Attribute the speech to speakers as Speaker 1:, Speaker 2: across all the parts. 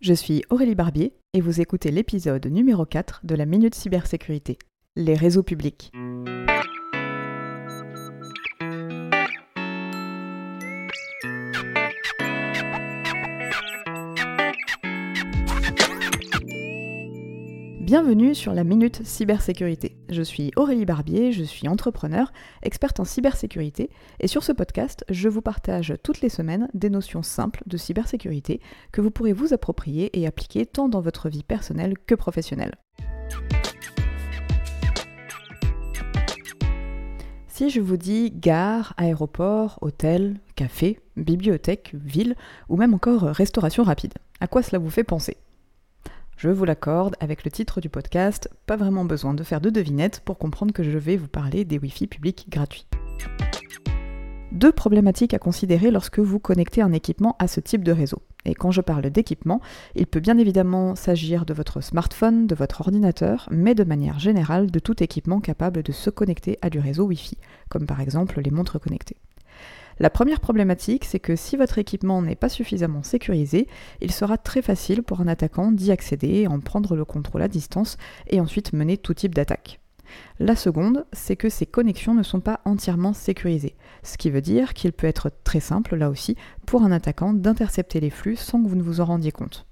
Speaker 1: Je suis Aurélie Barbier et vous écoutez l'épisode numéro 4 de la Minute Cybersécurité, les réseaux publics. Bienvenue sur la Minute Cybersécurité. Je suis Aurélie Barbier, je suis entrepreneur, experte en cybersécurité, et sur ce podcast, je vous partage toutes les semaines des notions simples de cybersécurité que vous pourrez vous approprier et appliquer tant dans votre vie personnelle que professionnelle. Si je vous dis gare, aéroport, hôtel, café, bibliothèque, ville ou même encore restauration rapide, à quoi cela vous fait penser? Je vous l'accorde, avec le titre du podcast, pas vraiment besoin de faire de devinettes pour comprendre que je vais vous parler des Wi-Fi publics gratuits. Deux problématiques à considérer lorsque vous connectez un équipement à ce type de réseau. Et quand je parle d'équipement, il peut bien évidemment s'agir de votre smartphone, de votre ordinateur, mais de manière générale de tout équipement capable de se connecter à du réseau Wi-Fi, comme par exemple les montres connectées. La première problématique, c'est que si votre équipement n'est pas suffisamment sécurisé, il sera très facile pour un attaquant d'y accéder, en prendre le contrôle à distance et ensuite mener tout type d'attaque. La seconde, c'est que ces connexions ne sont pas entièrement sécurisées, ce qui veut dire qu'il peut être très simple, là aussi, pour un attaquant d'intercepter les flux sans que vous ne vous en rendiez compte.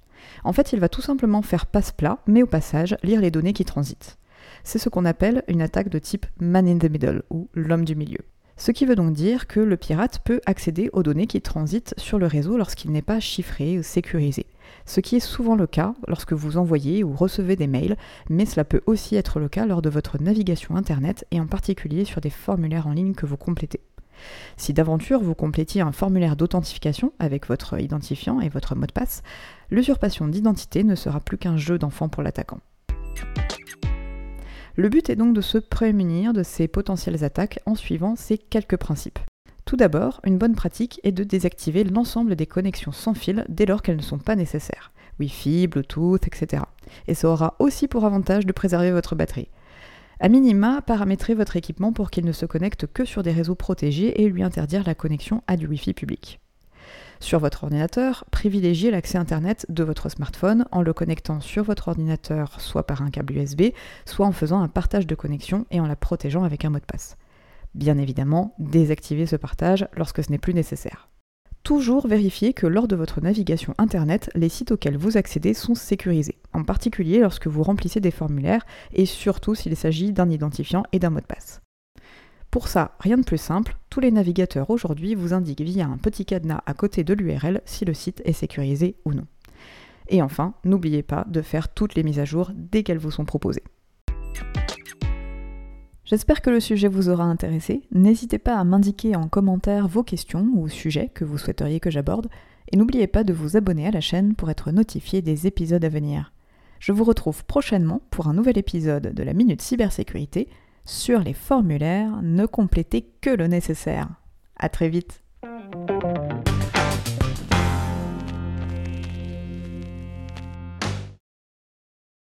Speaker 1: En fait, il va tout simplement faire passe-plat, mais au passage, lire les données qui transitent. C'est ce qu'on appelle une attaque de type man in the middle, ou l'homme du milieu. Ce qui veut donc dire que le pirate peut accéder aux données qui transitent sur le réseau lorsqu'il n'est pas chiffré ou sécurisé. Ce qui est souvent le cas lorsque vous envoyez ou recevez des mails, mais cela peut aussi être le cas lors de votre navigation Internet et en particulier sur des formulaires en ligne que vous complétez. Si d'aventure vous complétiez un formulaire d'authentification avec votre identifiant et votre mot de passe, l'usurpation d'identité ne sera plus qu'un jeu d'enfant pour l'attaquant. Le but est donc de se prémunir de ces potentielles attaques en suivant ces quelques principes. Tout d'abord, une bonne pratique est de désactiver l'ensemble des connexions sans fil dès lors qu'elles ne sont pas nécessaires. Wi-Fi, Bluetooth, etc. Et ça aura aussi pour avantage de préserver votre batterie. A minima, paramétrez votre équipement pour qu'il ne se connecte que sur des réseaux protégés et lui interdire la connexion à du Wi-Fi public. Sur votre ordinateur, privilégiez l'accès Internet de votre smartphone en le connectant sur votre ordinateur soit par un câble USB, soit en faisant un partage de connexion et en la protégeant avec un mot de passe. Bien évidemment, désactivez ce partage lorsque ce n'est plus nécessaire. Toujours vérifiez que lors de votre navigation Internet, les sites auxquels vous accédez sont sécurisés, en particulier lorsque vous remplissez des formulaires et surtout s'il s'agit d'un identifiant et d'un mot de passe. Pour ça, rien de plus simple, tous les navigateurs aujourd'hui vous indiquent via un petit cadenas à côté de l'URL si le site est sécurisé ou non. Et enfin, n'oubliez pas de faire toutes les mises à jour dès qu'elles vous sont proposées. J'espère que le sujet vous aura intéressé. N'hésitez pas à m'indiquer en commentaire vos questions ou sujets que vous souhaiteriez que j'aborde. Et n'oubliez pas de vous abonner à la chaîne pour être notifié des épisodes à venir. Je vous retrouve prochainement pour un nouvel épisode de la Minute Cybersécurité sur les formulaires, ne complétez que le nécessaire. À très vite.